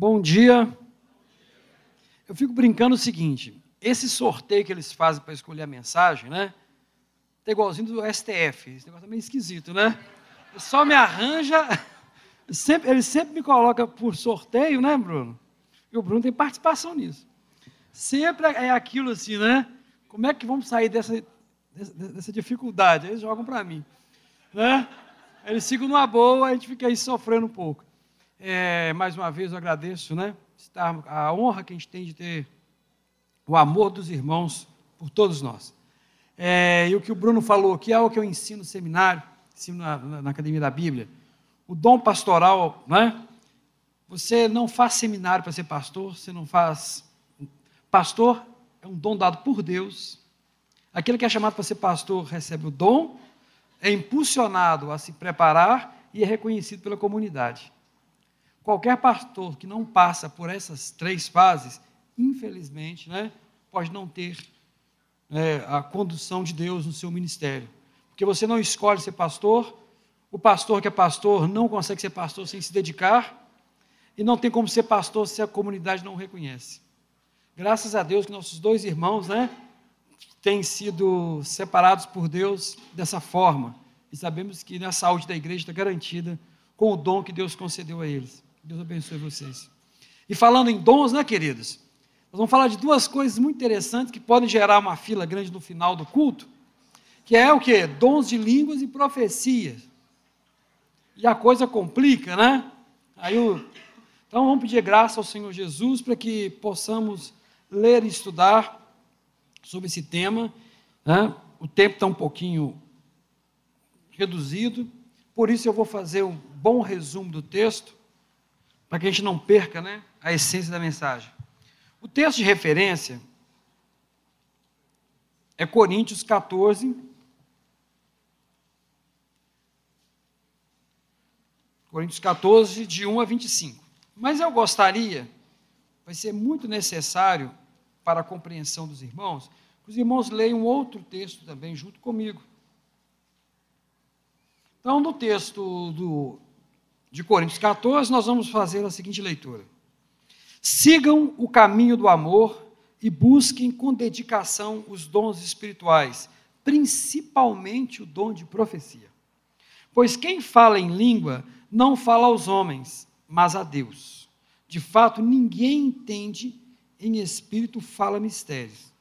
Bom dia. Eu fico brincando o seguinte: esse sorteio que eles fazem para escolher a mensagem, né? Tá igualzinho do STF. Esse negócio é meio esquisito, né? Só me arranja. Sempre, ele sempre me coloca por sorteio, né, Bruno? E o Bruno tem participação nisso. Sempre é aquilo assim, né? Como é que vamos sair dessa, dessa, dificuldade? Eles jogam para mim. Né? Eles ficam numa boa, a gente fica aí sofrendo um pouco. É, mais uma vez eu agradeço, né? A honra que a gente tem de ter o amor dos irmãos por todos nós. É, e o que o Bruno falou, que é o que eu ensino no seminário, ensino na, na Academia da Bíblia, o dom pastoral, né? Você não faz seminário para ser pastor, você não faz. Pastor é um dom dado por Deus. Aquele que é chamado para ser pastor recebe o dom, é impulsionado a se preparar e é reconhecido pela comunidade. Qualquer pastor que não passa por essas três fases, infelizmente, né, pode não ter né, a condução de Deus no seu ministério. Porque você não escolhe ser pastor, o pastor que é pastor não consegue ser pastor sem se dedicar, e não tem como ser pastor se a comunidade não o reconhece. Graças a Deus que nossos dois irmãos, né, têm sido separados por Deus dessa forma. E sabemos que a saúde da igreja está garantida com o dom que Deus concedeu a eles. Deus abençoe vocês. E falando em dons, né, queridos? Nós vamos falar de duas coisas muito interessantes que podem gerar uma fila grande no final do culto, que é o que? Dons de línguas e profecias. E a coisa complica, né? Aí o... Então vamos pedir graça ao Senhor Jesus para que possamos ler e estudar sobre esse tema. Né? O tempo está um pouquinho reduzido, por isso eu vou fazer um bom resumo do texto, para que a gente não perca né, a essência da mensagem. O texto de referência é Coríntios 14. Coríntios 14, de 1 a 25. Mas eu gostaria, vai ser muito necessário para a compreensão dos irmãos, que os irmãos leiam outro texto também junto comigo. Então, no texto do, de Coríntios 14, nós vamos fazer a seguinte leitura: Sigam o caminho do amor e busquem com dedicação os dons espirituais, principalmente o dom de profecia. Pois quem fala em língua não fala aos homens, mas a Deus. De fato, ninguém entende em espírito fala mistérios.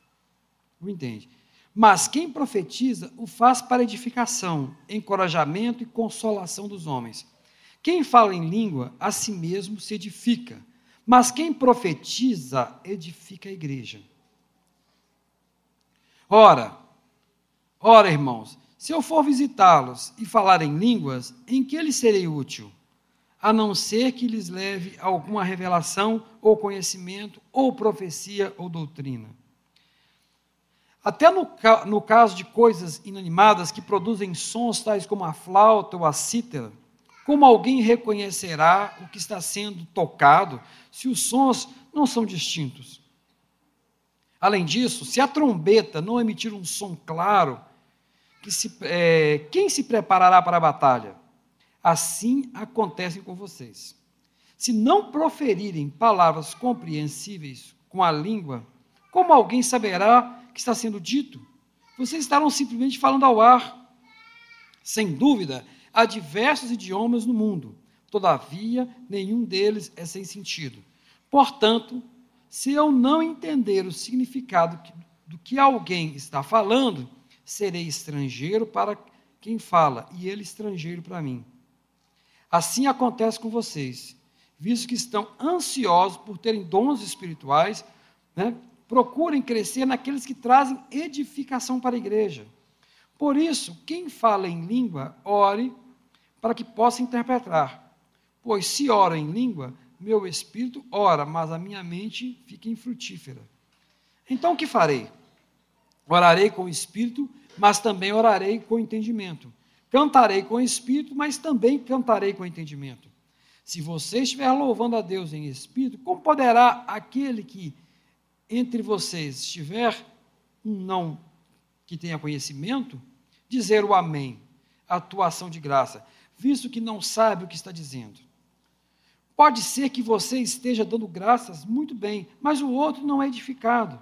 Não entende? Mas quem profetiza o faz para edificação, encorajamento e consolação dos homens. Quem fala em língua, a si mesmo se edifica. Mas quem profetiza, edifica a igreja. Ora, ora, irmãos, se eu for visitá-los e falar em línguas, em que lhes serei útil? a não ser que lhes leve alguma revelação ou conhecimento, ou profecia ou doutrina. Até no, no caso de coisas inanimadas que produzem sons tais como a flauta ou a cítara, como alguém reconhecerá o que está sendo tocado se os sons não são distintos? Além disso, se a trombeta não emitir um som claro, que se, é, quem se preparará para a batalha? assim acontece com vocês. Se não proferirem palavras compreensíveis com a língua, como alguém saberá que está sendo dito? Vocês estarão simplesmente falando ao ar. Sem dúvida, há diversos idiomas no mundo, todavia, nenhum deles é sem sentido. Portanto, se eu não entender o significado do que alguém está falando, serei estrangeiro para quem fala, e ele estrangeiro para mim. Assim acontece com vocês, visto que estão ansiosos por terem dons espirituais, né? procurem crescer naqueles que trazem edificação para a igreja. Por isso, quem fala em língua, ore para que possa interpretar. Pois se oro em língua, meu espírito ora, mas a minha mente fica infrutífera. Então o que farei? Orarei com o espírito, mas também orarei com entendimento. Cantarei com espírito, mas também cantarei com entendimento. Se você estiver louvando a Deus em espírito, como poderá aquele que entre vocês estiver um não que tenha conhecimento, dizer o amém, atuação de graça, visto que não sabe o que está dizendo? Pode ser que você esteja dando graças muito bem, mas o outro não é edificado.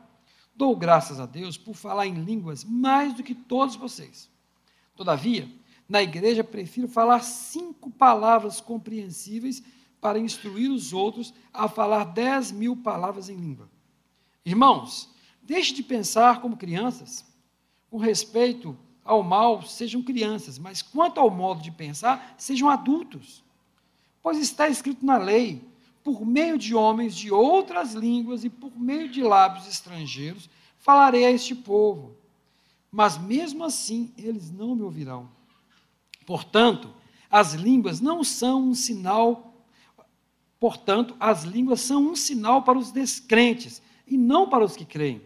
Dou graças a Deus por falar em línguas mais do que todos vocês. Todavia, na igreja prefiro falar cinco palavras compreensíveis para instruir os outros a falar dez mil palavras em língua. Irmãos, deixe de pensar como crianças. Com respeito ao mal, sejam crianças, mas quanto ao modo de pensar, sejam adultos. Pois está escrito na lei: por meio de homens de outras línguas e por meio de lábios estrangeiros, falarei a este povo. Mas mesmo assim, eles não me ouvirão. Portanto, as línguas não são um sinal, portanto, as línguas são um sinal para os descrentes e não para os que creem.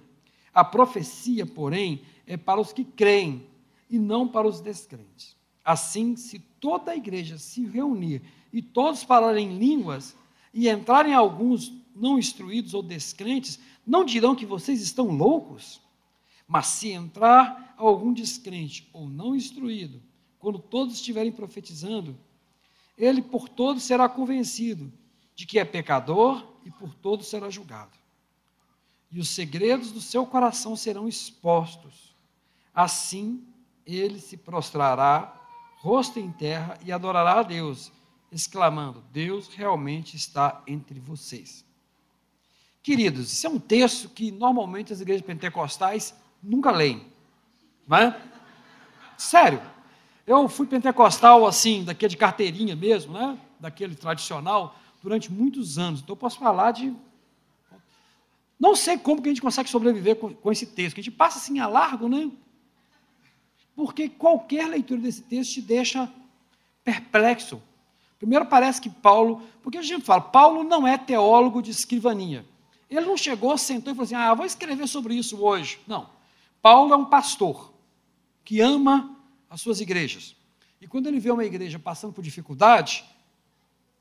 A profecia, porém, é para os que creem e não para os descrentes. Assim, se toda a igreja se reunir e todos falarem línguas e entrarem alguns não instruídos ou descrentes, não dirão que vocês estão loucos? Mas se entrar algum descrente ou não instruído, quando todos estiverem profetizando, ele por todos será convencido de que é pecador e por todos será julgado. E os segredos do seu coração serão expostos. Assim, ele se prostrará, rosto em terra, e adorará a Deus, exclamando: Deus realmente está entre vocês. Queridos, isso é um texto que normalmente as igrejas pentecostais nunca leem. Não é? Sério. Eu fui pentecostal assim, daquele de carteirinha mesmo, né? daquele tradicional, durante muitos anos. Então eu posso falar de. Não sei como que a gente consegue sobreviver com, com esse texto, que a gente passa assim a largo, né? Porque qualquer leitura desse texto te deixa perplexo. Primeiro parece que Paulo, porque a gente fala, Paulo não é teólogo de escrivaninha. Ele não chegou, sentou e falou assim: ah, vou escrever sobre isso hoje. Não. Paulo é um pastor que ama as suas igrejas. E quando ele vê uma igreja passando por dificuldade,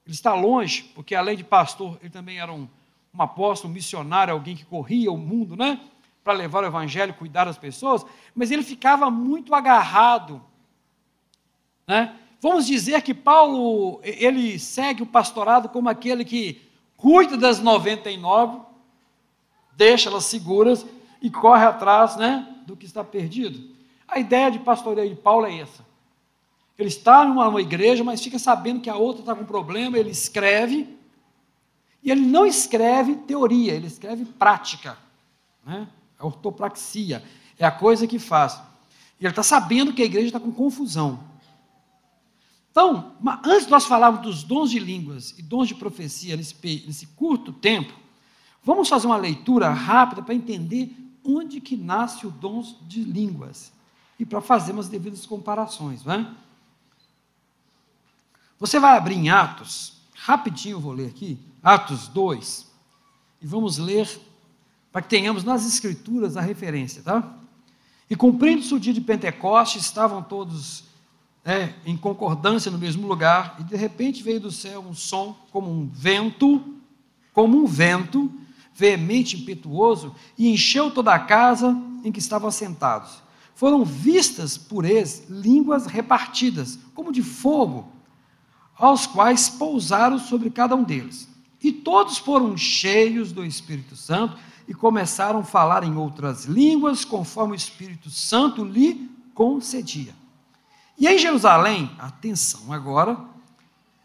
ele está longe, porque além de pastor, ele também era um, um apóstolo, um missionário, alguém que corria o mundo, né? Para levar o evangelho, cuidar das pessoas, mas ele ficava muito agarrado, né? Vamos dizer que Paulo, ele segue o pastorado como aquele que cuida das 99 deixa elas seguras e corre atrás né, do que está perdido. A ideia de pastoreio de Paulo é essa. Ele está numa, numa igreja, mas fica sabendo que a outra está com problema, ele escreve, e ele não escreve teoria, ele escreve prática. Né? A ortopraxia é a coisa que faz. E ele está sabendo que a igreja está com confusão. Então, antes de nós falarmos dos dons de línguas e dons de profecia nesse, nesse curto tempo, Vamos fazer uma leitura rápida para entender onde que nasce o dom de línguas e para fazermos as devidas comparações. Não é? Você vai abrir em Atos, rapidinho eu vou ler aqui, Atos 2, e vamos ler para que tenhamos nas Escrituras a referência, tá? E cumprindo-se o dia de Pentecostes, estavam todos é, em concordância no mesmo lugar, e de repente veio do céu um som como um vento, como um vento, veemente, impetuoso, e encheu toda a casa em que estavam assentados. Foram vistas por eles línguas repartidas, como de fogo, aos quais pousaram sobre cada um deles. E todos foram cheios do Espírito Santo e começaram a falar em outras línguas, conforme o Espírito Santo lhe concedia. E em Jerusalém, atenção agora,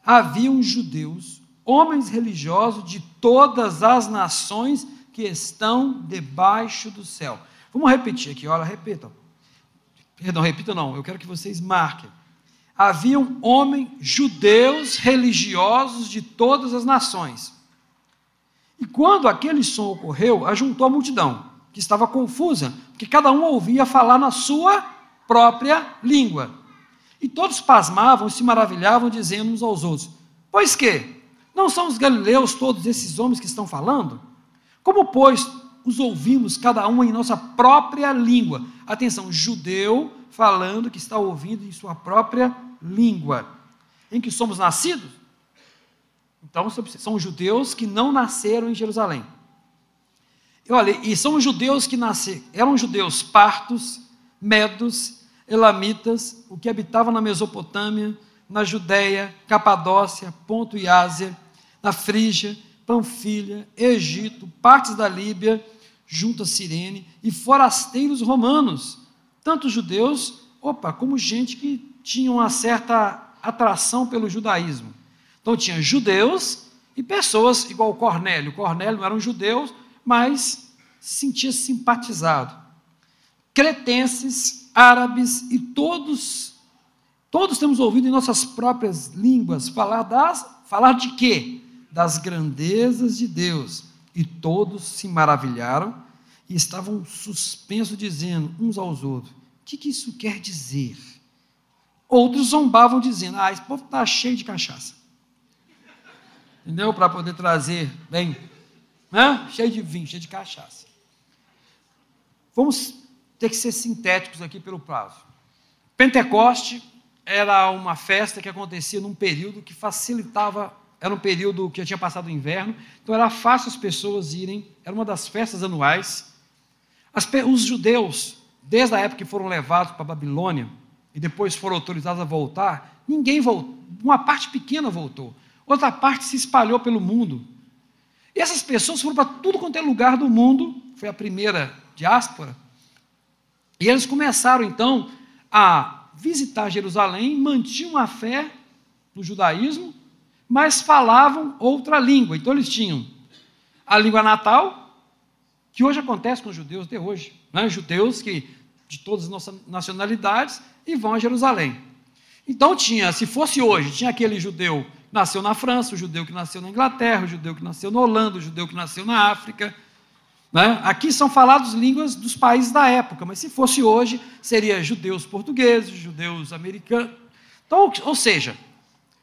haviam judeus homens religiosos de todas as nações que estão debaixo do céu. Vamos repetir aqui, olha, repitam. Perdão, repitam não, eu quero que vocês marquem. Haviam homens judeus religiosos de todas as nações. E quando aquele som ocorreu, ajuntou a multidão, que estava confusa, porque cada um ouvia falar na sua própria língua. E todos pasmavam e se maravilhavam, dizendo uns aos outros: Pois que? Não são os galileus todos esses homens que estão falando? Como, pois, os ouvimos cada um em nossa própria língua? Atenção, judeu falando que está ouvindo em sua própria língua. Em que somos nascidos? Então, são judeus que não nasceram em Jerusalém. E olha, e são judeus que nasceram, eram judeus partos, medos, elamitas, o que habitavam na Mesopotâmia, na Judéia, Capadócia, Ponto e Ásia, da Frígia, Panfilha, Egito, partes da Líbia, junto a Cirene, e forasteiros romanos, tanto judeus, opa, como gente que tinha uma certa atração pelo judaísmo. Então tinha judeus e pessoas igual Cornélio. Cornélio não era um judeu, mas se sentia simpatizado. Cretenses, árabes e todos todos temos ouvido em nossas próprias línguas falar das falar de quê? Das grandezas de Deus. E todos se maravilharam e estavam suspensos dizendo uns aos outros: "O que, que isso quer dizer?" Outros zombavam dizendo: "Ah, esse povo está cheio de cachaça." Entendeu? Para poder trazer bem né? cheio de vinho, cheio de cachaça. Vamos ter que ser sintéticos aqui pelo prazo. Pentecoste era uma festa que acontecia num período que facilitava, era um período que já tinha passado o inverno, então era fácil as pessoas irem, era uma das festas anuais. As, os judeus, desde a época que foram levados para a Babilônia e depois foram autorizados a voltar, ninguém voltou, uma parte pequena voltou, outra parte se espalhou pelo mundo. E essas pessoas foram para tudo quanto é lugar do mundo, foi a primeira diáspora, e eles começaram então a visitar Jerusalém, mantinham a fé no judaísmo, mas falavam outra língua. Então eles tinham a língua natal, que hoje acontece com os judeus de hoje, né? judeus que de todas as nossas nacionalidades e vão a Jerusalém. Então tinha, se fosse hoje, tinha aquele judeu nasceu na França, o judeu que nasceu na Inglaterra, o judeu que nasceu na Holanda, o judeu que nasceu na África. Né? Aqui são falados línguas dos países da época, mas se fosse hoje, seria judeus portugueses, judeus americanos. Então, ou seja,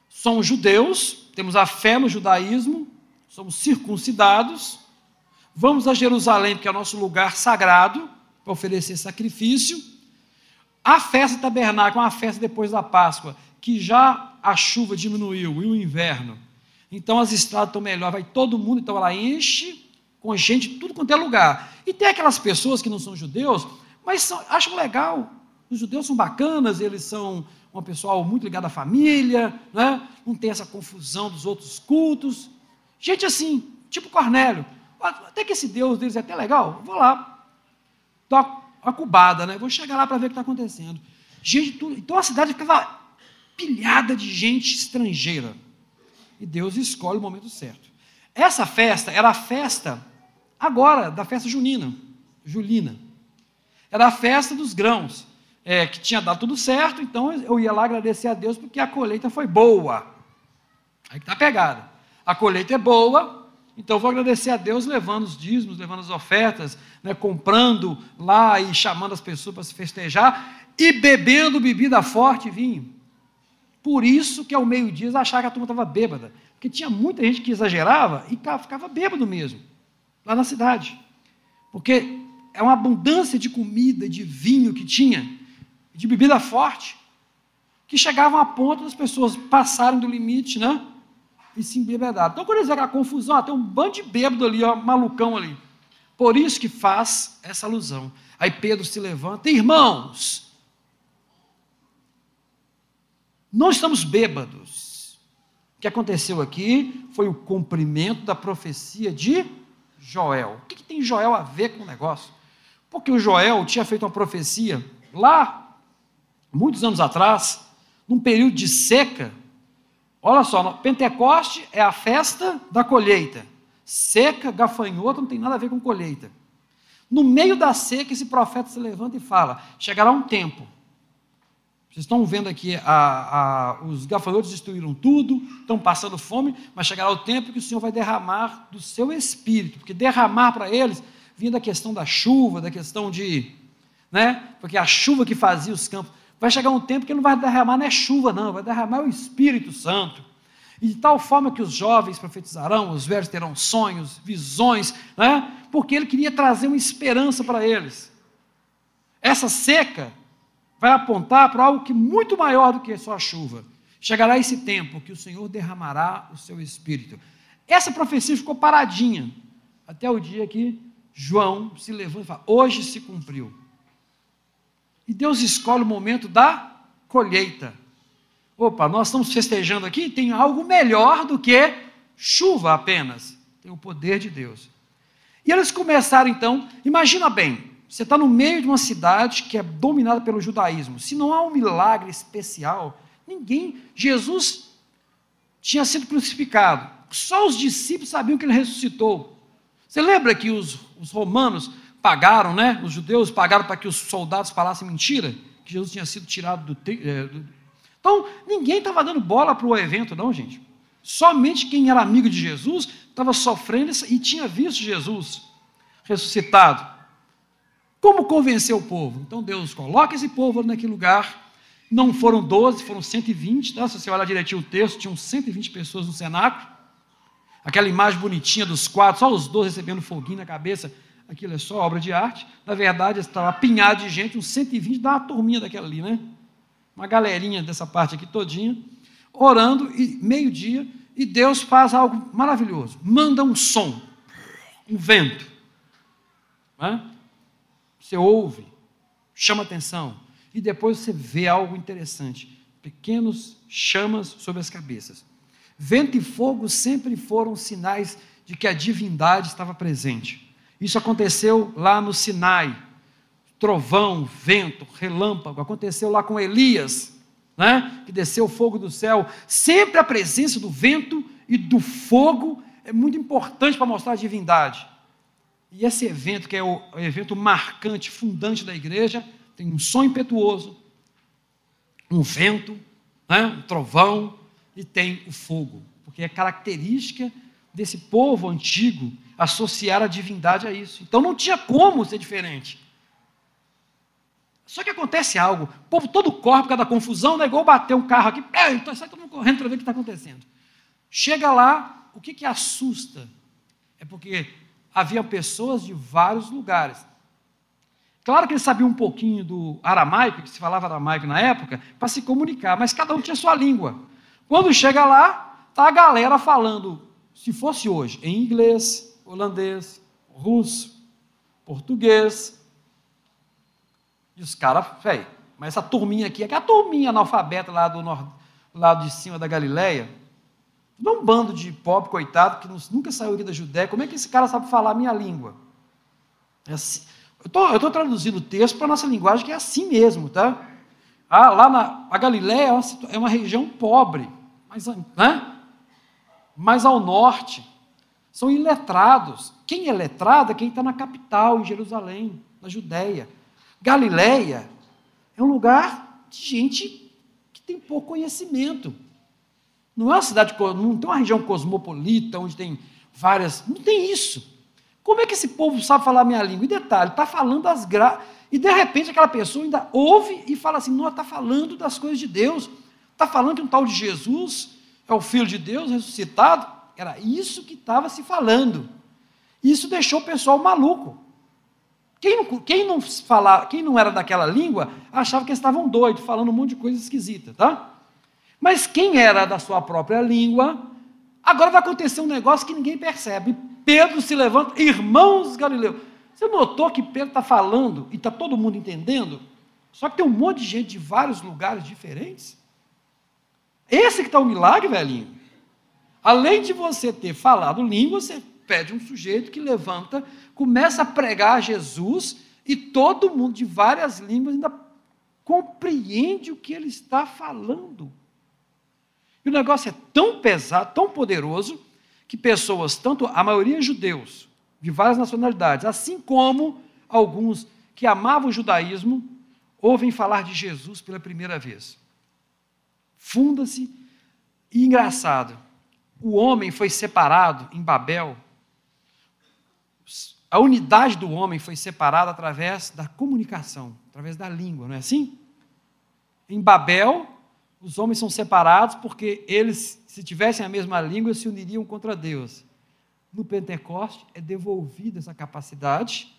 somos judeus, temos a fé no judaísmo, somos circuncidados, vamos a Jerusalém, que é o nosso lugar sagrado, para oferecer sacrifício. A festa tabernáculo é uma festa depois da Páscoa, que já a chuva diminuiu e o inverno. Então as estradas estão melhor, vai todo mundo, então ela enche com gente tudo quanto é lugar. E tem aquelas pessoas que não são judeus, mas são, acham legal. Os judeus são bacanas, eles são um pessoal muito ligado à família, né? não tem essa confusão dos outros cultos. Gente assim, tipo Cornélio. Até que esse Deus deles é até legal, vou lá, dou uma cubada, né? vou chegar lá para ver o que está acontecendo. Gente, tudo. Então a cidade ficava pilhada de gente estrangeira. E Deus escolhe o momento certo. Essa festa era a festa, agora, da festa junina, julina. Era a festa dos grãos, é, que tinha dado tudo certo, então eu ia lá agradecer a Deus porque a colheita foi boa. Aí que está pegada. A colheita é boa, então eu vou agradecer a Deus levando os dízimos, levando as ofertas, né, comprando lá e chamando as pessoas para se festejar e bebendo bebida forte e vinho. Por isso que ao meio-dia eles achavam que a turma estava bêbada. Porque tinha muita gente que exagerava e ficava bêbado mesmo, lá na cidade. Porque é uma abundância de comida, de vinho que tinha, de bebida forte, que chegavam a ponto das pessoas passarem do limite, né? E se embebedar. Então, quando eles veem a confusão, ó, tem um bando de bêbado ali, ó, malucão ali. Por isso que faz essa alusão. Aí Pedro se levanta, irmãos, não estamos bêbados. O que aconteceu aqui foi o cumprimento da profecia de Joel. O que, que tem Joel a ver com o negócio? Porque o Joel tinha feito uma profecia lá, muitos anos atrás, num período de seca. Olha só, Pentecoste é a festa da colheita. Seca, gafanhoto, não tem nada a ver com colheita. No meio da seca, esse profeta se levanta e fala: chegará um tempo vocês estão vendo aqui, a, a, os gafanhotos destruíram tudo, estão passando fome, mas chegará o tempo que o Senhor vai derramar do seu espírito, porque derramar para eles vinha da questão da chuva, da questão de. Né? Porque a chuva que fazia os campos. Vai chegar um tempo que ele não vai derramar, não é chuva, não, vai derramar o Espírito Santo. E de tal forma que os jovens profetizarão, os velhos terão sonhos, visões, né? porque ele queria trazer uma esperança para eles. Essa seca vai apontar para algo que muito maior do que só a chuva. Chegará esse tempo que o Senhor derramará o seu espírito. Essa profecia ficou paradinha até o dia que João se levanta e fala: Hoje se cumpriu. E Deus escolhe o momento da colheita. Opa, nós estamos festejando aqui, tem algo melhor do que chuva apenas, tem o poder de Deus. E eles começaram então, imagina bem, você está no meio de uma cidade que é dominada pelo judaísmo. Se não há um milagre especial, ninguém. Jesus tinha sido crucificado. Só os discípulos sabiam que ele ressuscitou. Você lembra que os, os romanos pagaram, né? Os judeus pagaram para que os soldados falassem mentira, que Jesus tinha sido tirado do, é, do... Então, ninguém estava dando bola para o evento, não, gente. Somente quem era amigo de Jesus estava sofrendo e tinha visto Jesus ressuscitado. Como convencer o povo? Então Deus coloca esse povo naquele lugar. Não foram 12, foram 120. Tá? Se você olhar direitinho o texto, tinham 120 pessoas no cenáculo. Aquela imagem bonitinha dos quatro, só os 12 recebendo foguinho na cabeça. Aquilo é só obra de arte. Na verdade, estava apinhado de gente, uns 120, dá uma turminha daquela ali, né? Uma galerinha dessa parte aqui todinha, orando, e meio-dia, e Deus faz algo maravilhoso. Manda um som, um vento. Né? Você ouve, chama atenção, e depois você vê algo interessante: pequenos chamas sobre as cabeças. Vento e fogo sempre foram sinais de que a divindade estava presente. Isso aconteceu lá no Sinai. Trovão, vento, relâmpago. Aconteceu lá com Elias, né? que desceu o fogo do céu. Sempre a presença do vento e do fogo é muito importante para mostrar a divindade. E esse evento, que é o evento marcante, fundante da igreja, tem um som impetuoso, um vento, né, um trovão e tem o fogo, porque é característica desse povo antigo associar a divindade a isso. Então não tinha como ser diferente. Só que acontece algo, o povo todo corre por causa da confusão, não é igual bater um carro aqui, então sai todo mundo correndo para ver o que está acontecendo. Chega lá, o que, que assusta? É porque havia pessoas de vários lugares. Claro que eles sabiam um pouquinho do aramaico, que se falava aramaico na época, para se comunicar, mas cada um tinha sua língua. Quando chega lá, tá a galera falando, se fosse hoje, em inglês, holandês, russo, português. E os caras, velho, mas essa turminha aqui, é a turminha analfabeta lá do lado de cima da Galileia, não um bando de pobre, coitado, que nunca saiu aqui da Judéia. Como é que esse cara sabe falar a minha língua? É assim. Eu estou traduzindo o texto para a nossa linguagem, que é assim mesmo, tá? Ah, lá na a Galiléia é uma, é uma região pobre, mas, né? mas ao norte são iletrados. Quem é letrado é quem está na capital, em Jerusalém, na Judéia. Galiléia é um lugar de gente que tem pouco conhecimento. Não é uma cidade, não tem uma região cosmopolita, onde tem várias. Não tem isso. Como é que esse povo sabe falar minha língua? E detalhe, está falando as gra... E de repente aquela pessoa ainda ouve e fala assim: não, está falando das coisas de Deus. Está falando que um tal de Jesus é o Filho de Deus ressuscitado. Era isso que estava se falando. Isso deixou o pessoal maluco. Quem não, quem não, falava, quem não era daquela língua achava que eles estavam doidos, falando um monte de coisa esquisita, tá? Mas quem era da sua própria língua, agora vai acontecer um negócio que ninguém percebe. Pedro se levanta, irmãos Galileu. Você notou que Pedro está falando e está todo mundo entendendo? Só que tem um monte de gente de vários lugares diferentes. Esse que está o milagre, velhinho. Além de você ter falado língua, você pede um sujeito que levanta, começa a pregar Jesus e todo mundo de várias línguas ainda compreende o que ele está falando. E o negócio é tão pesado, tão poderoso, que pessoas, tanto a maioria judeus, de várias nacionalidades, assim como alguns que amavam o judaísmo, ouvem falar de Jesus pela primeira vez. Funda-se, e engraçado, o homem foi separado em Babel, a unidade do homem foi separada através da comunicação, através da língua, não é assim? Em Babel, os homens são separados porque eles, se tivessem a mesma língua, se uniriam contra Deus. No Pentecoste é devolvida essa capacidade,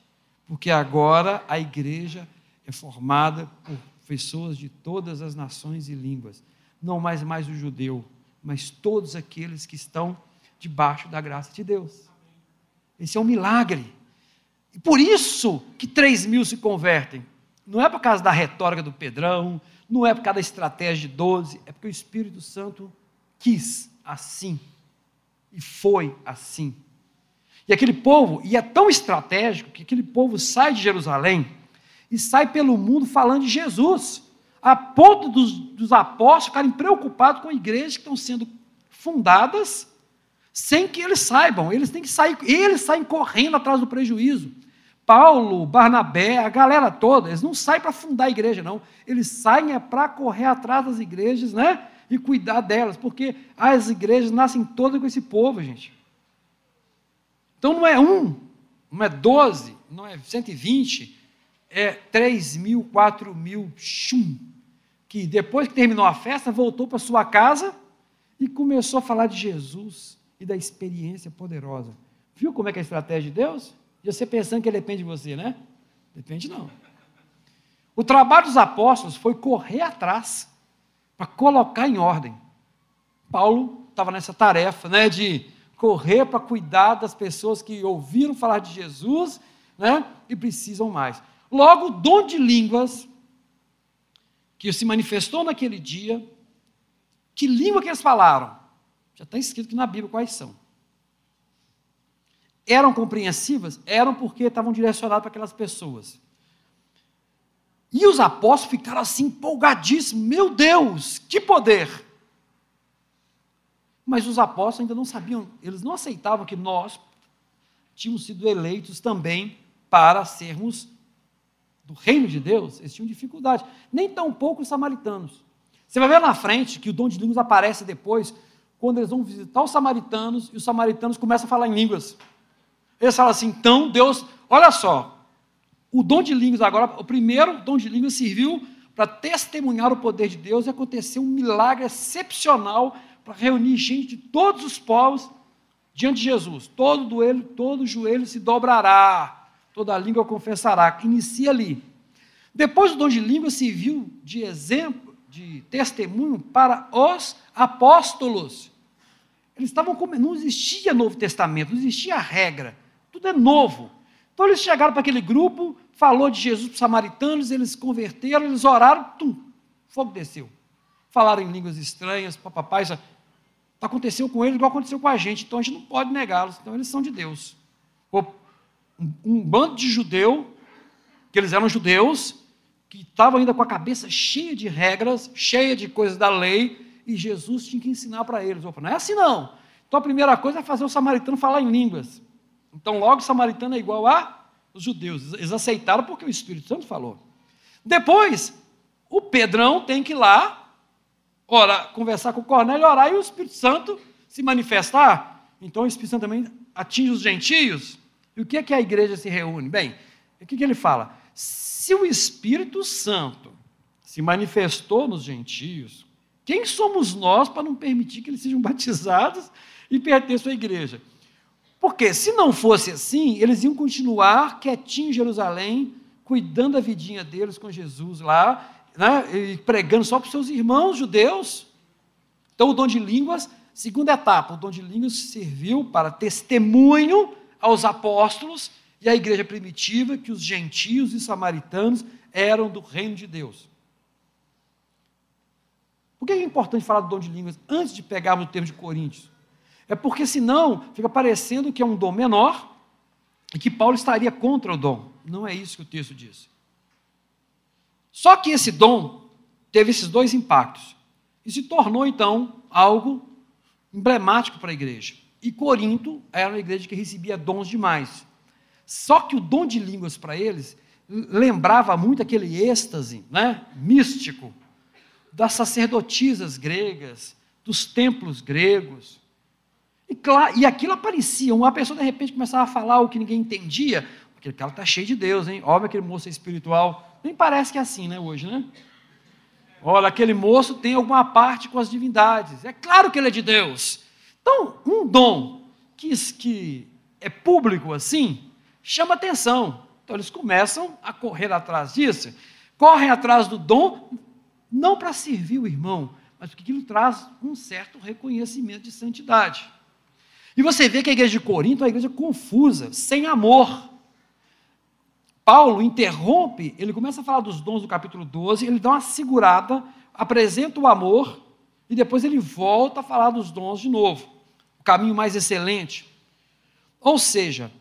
porque agora a igreja é formada por pessoas de todas as nações e línguas. Não mais mais o judeu, mas todos aqueles que estão debaixo da graça de Deus. Esse é um milagre. E por isso que 3 mil se convertem. Não é por causa da retórica do Pedrão, não é por causa da estratégia de 12, é porque o Espírito Santo quis assim. E foi assim. E aquele povo, e é tão estratégico que aquele povo sai de Jerusalém e sai pelo mundo falando de Jesus, a ponto dos, dos apóstolos ficarem preocupados com igrejas que estão sendo fundadas sem que eles saibam. Eles têm que sair, eles saem correndo atrás do prejuízo. Paulo, Barnabé, a galera toda, eles não saem para fundar a igreja, não. Eles saem é para correr atrás das igrejas, né? E cuidar delas, porque as igrejas nascem todas com esse povo, gente. Então não é um, não é doze, não é 120, é 3 mil, 4 mil, chum, que depois que terminou a festa, voltou para sua casa e começou a falar de Jesus e da experiência poderosa. Viu como é que é a estratégia de Deus? E você pensando que ele depende de você, né? Depende não. O trabalho dos apóstolos foi correr atrás para colocar em ordem. Paulo estava nessa tarefa, né, de correr para cuidar das pessoas que ouviram falar de Jesus, né, e precisam mais. Logo, o dom de línguas, que se manifestou naquele dia, que língua que eles falaram? Já está escrito aqui na Bíblia quais são. Eram compreensivas? Eram porque estavam direcionadas para aquelas pessoas. E os apóstolos ficaram assim empolgadíssimos: meu Deus, que poder! Mas os apóstolos ainda não sabiam, eles não aceitavam que nós tínhamos sido eleitos também para sermos do reino de Deus, eles tinham dificuldade. Nem tão pouco os samaritanos. Você vai ver na frente que o dom de línguas aparece depois, quando eles vão visitar os samaritanos e os samaritanos começam a falar em línguas. Eles falam assim: então Deus, olha só, o dom de línguas agora, o primeiro dom de línguas serviu para testemunhar o poder de Deus e aconteceu um milagre excepcional para reunir gente de todos os povos diante de Jesus. Todo joelho, todo joelho se dobrará toda língua confessará. Inicia ali. Depois o dom de língua serviu de exemplo, de testemunho para os apóstolos. Eles estavam não existia Novo Testamento, não existia regra, tudo é novo. Então eles chegaram para aquele grupo, falou de Jesus para os samaritanos, eles se converteram, eles oraram, tum, fogo desceu. Falaram em línguas estranhas, papai, já aconteceu com eles igual aconteceu com a gente, então a gente não pode negá-los, então eles são de Deus um bando de judeu, que eles eram judeus, que estavam ainda com a cabeça cheia de regras, cheia de coisas da lei, e Jesus tinha que ensinar para eles. Opa, não é assim não. Então a primeira coisa é fazer o samaritano falar em línguas. Então logo samaritano é igual a os judeus. Eles aceitaram porque o Espírito Santo falou. Depois, o Pedrão tem que ir lá, ora, conversar com o Cornélio, orar e o Espírito Santo se manifestar. Então o Espírito Santo também atinge os gentios. E o que é que a igreja se reúne? Bem, o que, que ele fala? Se o Espírito Santo se manifestou nos gentios, quem somos nós para não permitir que eles sejam batizados e pertençam à igreja? Porque se não fosse assim, eles iam continuar quietinhos em Jerusalém, cuidando da vidinha deles com Jesus lá, né, e pregando só para os seus irmãos judeus. Então, o dom de línguas, segunda etapa, o dom de línguas serviu para testemunho aos apóstolos e à igreja primitiva que os gentios e samaritanos eram do reino de Deus. Por que é importante falar do dom de línguas antes de pegarmos o termo de Coríntios? É porque senão fica parecendo que é um dom menor e que Paulo estaria contra o dom. Não é isso que o texto diz. Só que esse dom teve esses dois impactos e se tornou então algo emblemático para a igreja. E Corinto era uma igreja que recebia dons demais. Só que o dom de línguas para eles lembrava muito aquele êxtase né, místico das sacerdotisas gregas, dos templos gregos. E, claro, e aquilo aparecia, uma pessoa de repente começava a falar o que ninguém entendia, aquele cara está cheio de Deus, hein? Óbvio aquele moço é espiritual. Nem parece que é assim, né, hoje, né? Olha, aquele moço tem alguma parte com as divindades. É claro que ele é de Deus. Então, um dom que, que é público assim, chama atenção. Então, eles começam a correr atrás disso, correm atrás do dom, não para servir o irmão, mas porque aquilo traz um certo reconhecimento de santidade. E você vê que a igreja de Corinto é uma igreja confusa, sem amor. Paulo interrompe, ele começa a falar dos dons do capítulo 12, ele dá uma segurada, apresenta o amor, e depois ele volta a falar dos dons de novo o caminho mais excelente. Ou seja,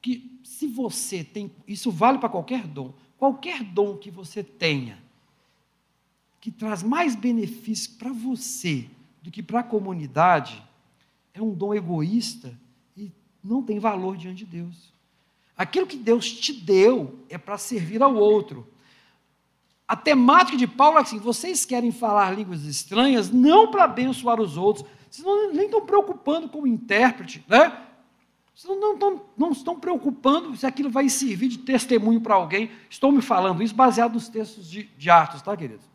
que se você tem, isso vale para qualquer dom, qualquer dom que você tenha, que traz mais benefícios para você do que para a comunidade, é um dom egoísta e não tem valor diante de Deus. Aquilo que Deus te deu é para servir ao outro. A temática de Paulo é assim: vocês querem falar línguas estranhas não para abençoar os outros, vocês não, nem estão preocupando com o intérprete, né? Vocês não, não, não estão preocupando se aquilo vai servir de testemunho para alguém. Estou me falando isso baseado nos textos de, de Atos, tá, queridos?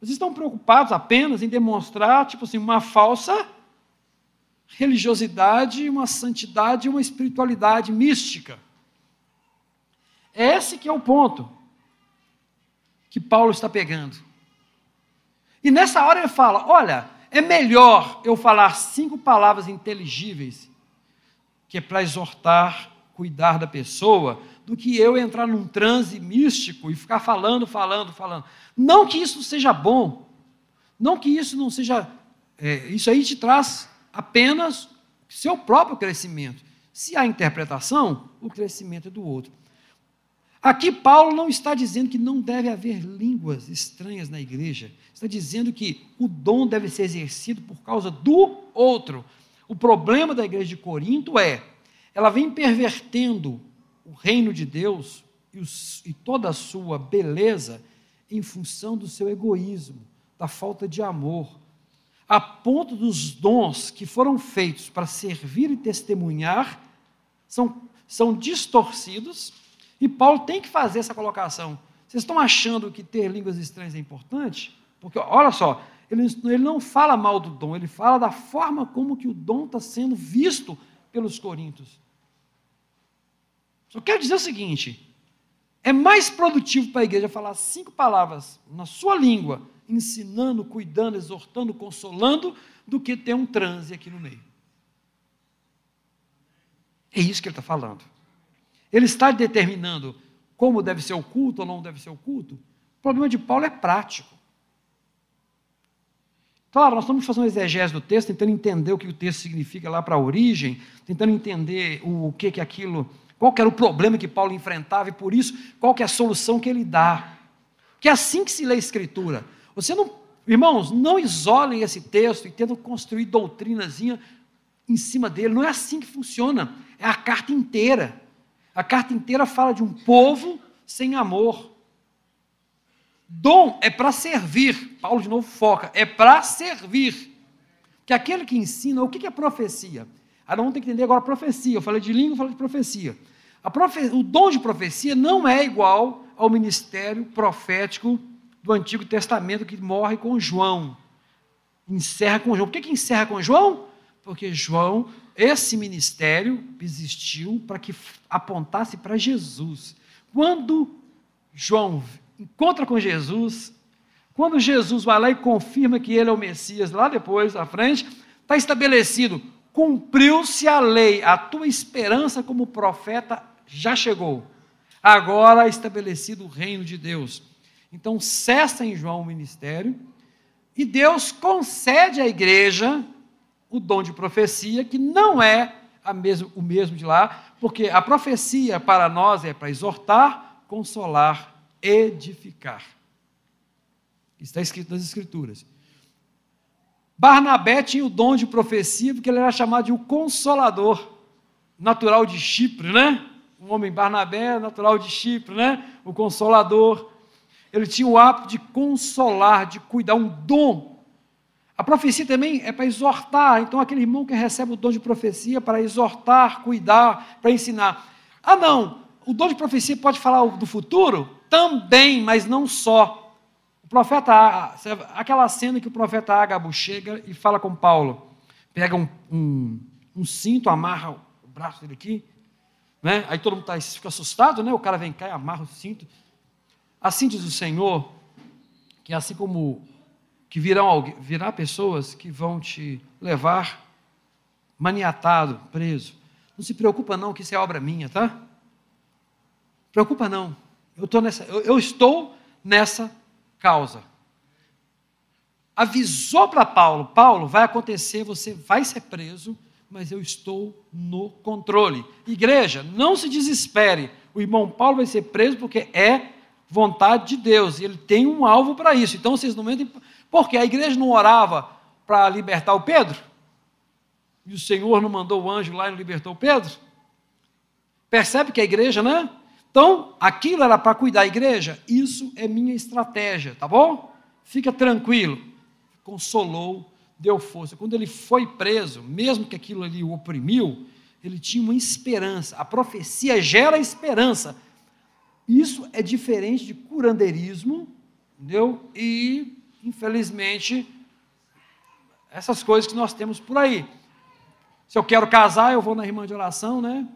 Vocês estão preocupados apenas em demonstrar, tipo assim, uma falsa religiosidade, uma santidade, uma espiritualidade mística. Esse que é o ponto que Paulo está pegando. E nessa hora ele fala: olha, é melhor eu falar cinco palavras inteligíveis, que é para exortar, cuidar da pessoa, do que eu entrar num transe místico e ficar falando, falando, falando. Não que isso seja bom, não que isso não seja. É, isso aí te traz apenas seu próprio crescimento. Se há interpretação, o crescimento é do outro. Aqui Paulo não está dizendo que não deve haver línguas estranhas na igreja. Está dizendo que o dom deve ser exercido por causa do outro. O problema da igreja de Corinto é, ela vem pervertendo o reino de Deus e, os, e toda a sua beleza em função do seu egoísmo, da falta de amor, a ponto dos dons que foram feitos para servir e testemunhar são, são distorcidos e Paulo tem que fazer essa colocação. Vocês estão achando que ter línguas estranhas é importante? Porque, olha só, ele, ele não fala mal do dom, ele fala da forma como que o dom está sendo visto pelos coríntios. Só quero dizer o seguinte: é mais produtivo para a igreja falar cinco palavras na sua língua, ensinando, cuidando, exortando, consolando, do que ter um transe aqui no meio. É isso que ele está falando. Ele está determinando como deve ser o culto ou não deve ser o culto. O problema de Paulo é prático. Claro, nós estamos fazendo um exegese do texto, tentando entender o que o texto significa lá para a origem, tentando entender o que que aquilo, qual que era o problema que Paulo enfrentava e por isso qual que é a solução que ele dá. Que é assim que se lê a escritura. Você não, irmãos, não isolem esse texto e tentam construir doutrinazinha em cima dele. Não é assim que funciona. É a carta inteira. A carta inteira fala de um povo sem amor. Dom é para servir. Paulo de novo foca, é para servir. Que aquele que ensina, o que é profecia? Ah, não tem que entender agora profecia. Eu falei de língua, eu falei de profecia. Profe... O dom de profecia não é igual ao ministério profético do Antigo Testamento que morre com João. Encerra com João. Por que, que encerra com João? Porque João esse ministério existiu para que apontasse para Jesus. Quando João encontra com Jesus, quando Jesus vai lá e confirma que ele é o Messias, lá depois, à frente, está estabelecido: cumpriu-se a lei, a tua esperança como profeta já chegou. Agora é estabelecido o reino de Deus. Então cessa em João o ministério e Deus concede à igreja o dom de profecia, que não é mesmo, o mesmo de lá, porque a profecia para nós é para exortar, consolar, edificar. Está escrito nas Escrituras. Barnabé tinha o dom de profecia, porque ele era chamado de o consolador, natural de Chipre, né? Um homem Barnabé, natural de Chipre, né? O consolador. Ele tinha o hábito de consolar, de cuidar, um dom a profecia também é para exortar. Então, aquele irmão que recebe o dom de profecia para exortar, cuidar, para ensinar. Ah, não, o dom de profecia pode falar do futuro? Também, mas não só. O profeta, aquela cena que o profeta Ágabo chega e fala com Paulo, pega um, um, um cinto, amarra o braço dele aqui, né? aí todo mundo tá, fica assustado, né? o cara vem cá e amarra o cinto. Assim diz o Senhor, que assim como que virão, virá pessoas que vão te levar maniatado, preso. Não se preocupa não, que isso é obra minha, tá? Preocupa não. Eu, tô nessa, eu, eu estou nessa causa. Avisou para Paulo, Paulo, vai acontecer, você vai ser preso, mas eu estou no controle. Igreja, não se desespere. O irmão Paulo vai ser preso porque é vontade de Deus. E ele tem um alvo para isso. Então vocês não mentem. Porque a igreja não orava para libertar o Pedro? E o Senhor não mandou o anjo lá e não libertou o Pedro? Percebe que a igreja, né? Então, aquilo era para cuidar da igreja. Isso é minha estratégia, tá bom? Fica tranquilo. Consolou, deu força. Quando ele foi preso, mesmo que aquilo ali o oprimiu, ele tinha uma esperança. A profecia gera esperança. Isso é diferente de curandeirismo, entendeu? E, infelizmente, essas coisas que nós temos por aí. Se eu quero casar, eu vou na irmã de oração, né?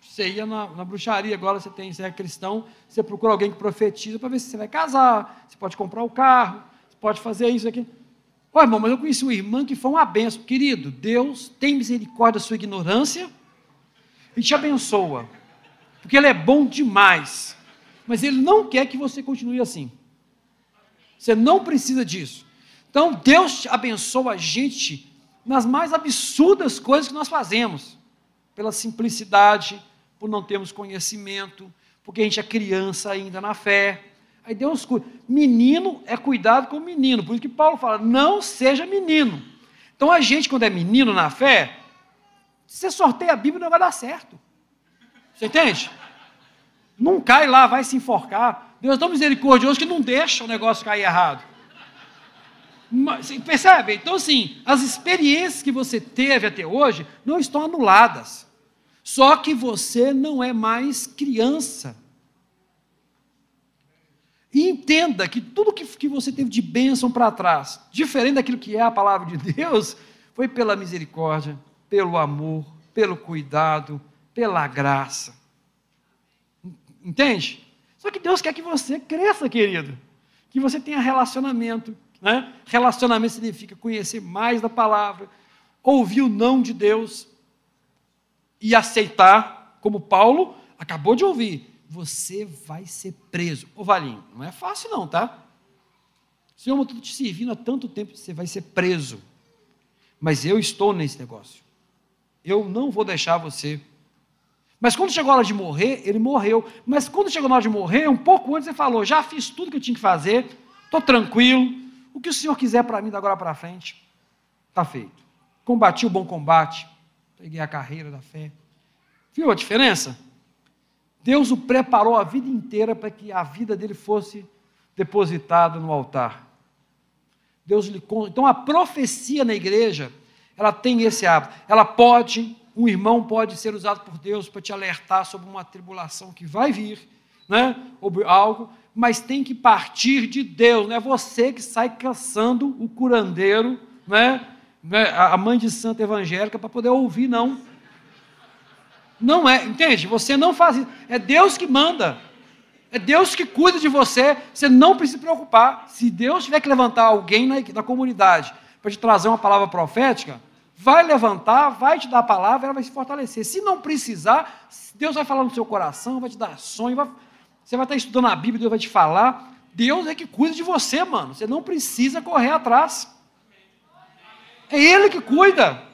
Você ia na, na, bruxaria, agora você tem, você é cristão, você procura alguém que profetiza para ver se você vai casar, você pode comprar o carro, você pode fazer isso aqui. Ô irmão, mas eu conheci uma irmã que foi uma benção. Querido, Deus tem misericórdia da sua ignorância e te abençoa. Porque Ele é bom demais. Mas Ele não quer que você continue assim. Você não precisa disso. Então, Deus abençoa a gente nas mais absurdas coisas que nós fazemos. Pela simplicidade, por não termos conhecimento, porque a gente é criança ainda na fé. Aí Deus cuida. Menino é cuidado com o menino. Por isso que Paulo fala: não seja menino. Então a gente, quando é menino na fé, se você sorteia a Bíblia, não vai dar certo. Você entende? Não cai lá, vai se enforcar. Deus é tão misericordioso que não deixa o negócio cair errado. Mas, percebe? Então, assim, as experiências que você teve até hoje não estão anuladas. Só que você não é mais criança. E entenda que tudo que, que você teve de bênção para trás, diferente daquilo que é a palavra de Deus, foi pela misericórdia, pelo amor, pelo cuidado, pela graça. Entende? Só que Deus quer que você cresça, querido. Que você tenha relacionamento. Né? Relacionamento significa conhecer mais da palavra, ouvir o não de Deus, e aceitar, como Paulo acabou de ouvir, você vai ser preso. Ô Valinho, não é fácil não, tá? Senhor, eu estou te servindo há tanto tempo, você vai ser preso. Mas eu estou nesse negócio. Eu não vou deixar você. Mas quando chegou a hora de morrer, ele morreu. Mas quando chegou a hora de morrer, um pouco antes ele falou: já fiz tudo que eu tinha que fazer, estou tranquilo. O que o Senhor quiser para mim da agora para frente, está feito. Combati o bom combate, Peguei a carreira da fé. Viu a diferença? Deus o preparou a vida inteira para que a vida dele fosse depositada no altar. Deus lhe Então a profecia na igreja, ela tem esse hábito. Ela pode, um irmão pode ser usado por Deus para te alertar sobre uma tribulação que vai vir, né? Ou algo, mas tem que partir de Deus, não é você que sai caçando o curandeiro, né? Né, a mãe de santa evangélica para poder ouvir, não. Não é, entende? Você não faz isso. É Deus que manda. É Deus que cuida de você. Você não precisa se preocupar. Se Deus tiver que levantar alguém na, na comunidade para te trazer uma palavra profética, vai levantar, vai te dar a palavra, ela vai se fortalecer. Se não precisar, Deus vai falar no seu coração, vai te dar sonho, vai, você vai estar estudando a Bíblia, Deus vai te falar. Deus é que cuida de você, mano. Você não precisa correr atrás. É Ele que cuida.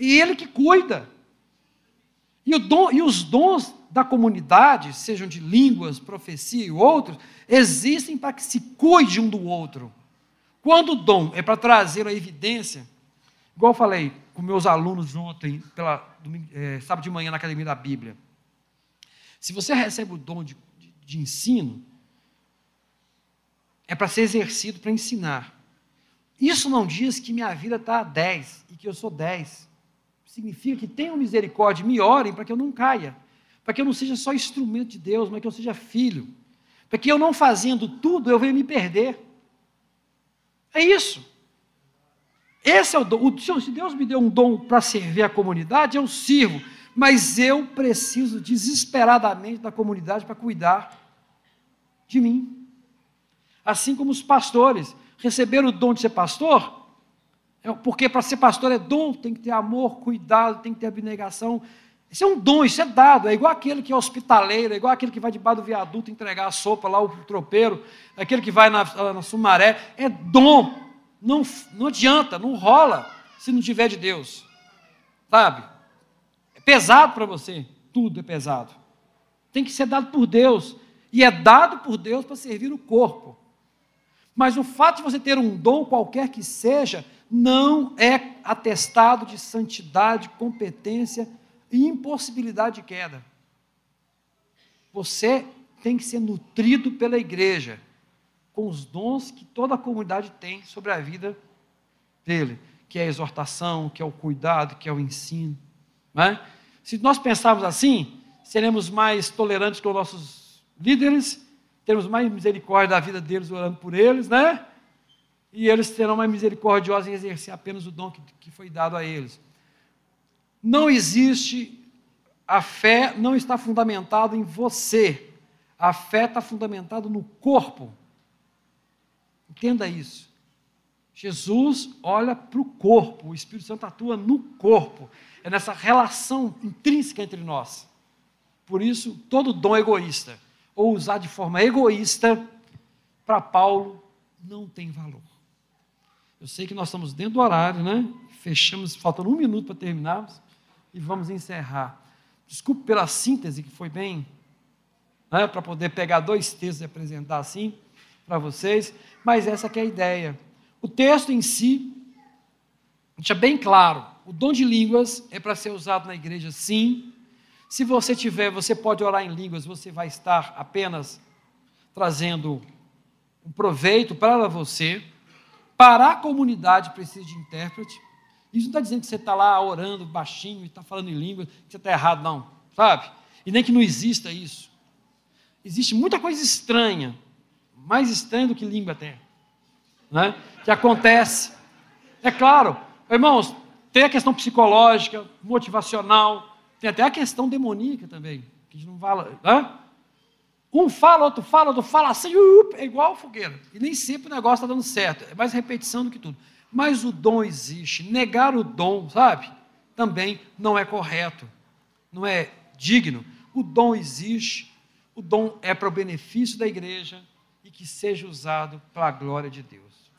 É Ele que cuida. E, e, os dons da comunidade, sejam de línguas, profecia e outros, existem para que se cuide um do outro. Quando o dom é para trazer a evidência, igual eu falei com meus alunos ontem, pela, é, sábado de manhã na Academia da Bíblia, se você recebe o dom de, de, de ensino, é para ser exercido para ensinar. Isso não diz que minha vida está a 10 e que eu sou 10. Significa que tenham misericórdia, me orem para que eu não caia, para que eu não seja só instrumento de Deus, mas que eu seja filho, para que eu não fazendo tudo eu venha me perder. É isso. Esse é o dom. Se Deus me deu um dom para servir a comunidade, eu sirvo, mas eu preciso desesperadamente da comunidade para cuidar de mim. Assim como os pastores receber o dom de ser pastor, é porque para ser pastor é dom, tem que ter amor, cuidado, tem que ter abnegação. Isso é um dom, isso é dado. É igual aquele que é hospitaleiro, é igual aquele que vai debaixo do viaduto entregar a sopa lá, o tropeiro, aquele que vai na, na Sumaré. É dom. Não, não adianta, não rola se não tiver de Deus. sabe? É pesado para você, tudo é pesado. Tem que ser dado por Deus, e é dado por Deus para servir o corpo. Mas o fato de você ter um dom qualquer que seja, não é atestado de santidade, competência e impossibilidade de queda. Você tem que ser nutrido pela igreja com os dons que toda a comunidade tem sobre a vida dele, que é a exortação, que é o cuidado, que é o ensino. Né? Se nós pensarmos assim, seremos mais tolerantes com os nossos líderes, teremos mais misericórdia da vida deles orando por eles, né? E eles serão mais misericordiosos em exercer apenas o dom que, que foi dado a eles. Não existe, a fé não está fundamentada em você, a fé está fundamentada no corpo. Entenda isso. Jesus olha para o corpo, o Espírito Santo atua no corpo. É nessa relação intrínseca entre nós. Por isso, todo dom egoísta, ou usar de forma egoísta, para Paulo, não tem valor. Eu sei que nós estamos dentro do horário, né? Fechamos, faltando um minuto para terminarmos, e vamos encerrar. Desculpe pela síntese, que foi bem, né, para poder pegar dois textos e apresentar assim para vocês, mas essa é a ideia. O texto em si deixa bem claro: o dom de línguas é para ser usado na igreja, sim. Se você tiver, você pode orar em línguas, você vai estar apenas trazendo um proveito para você. Para a comunidade precisa de intérprete. Isso não está dizendo que você está lá orando baixinho e está falando em língua, que você está errado, não, sabe? E nem que não exista isso. Existe muita coisa estranha, mais estranha do que língua até né, que acontece. É claro, irmãos, tem a questão psicológica, motivacional, tem até a questão demoníaca também, que a gente não fala. Né? Um fala, outro fala, outro fala assim, é igual fogueira. E nem sempre o negócio está dando certo, é mais repetição do que tudo. Mas o dom existe, negar o dom, sabe? Também não é correto, não é digno. O dom existe, o dom é para o benefício da igreja que seja usado para a glória de Deus.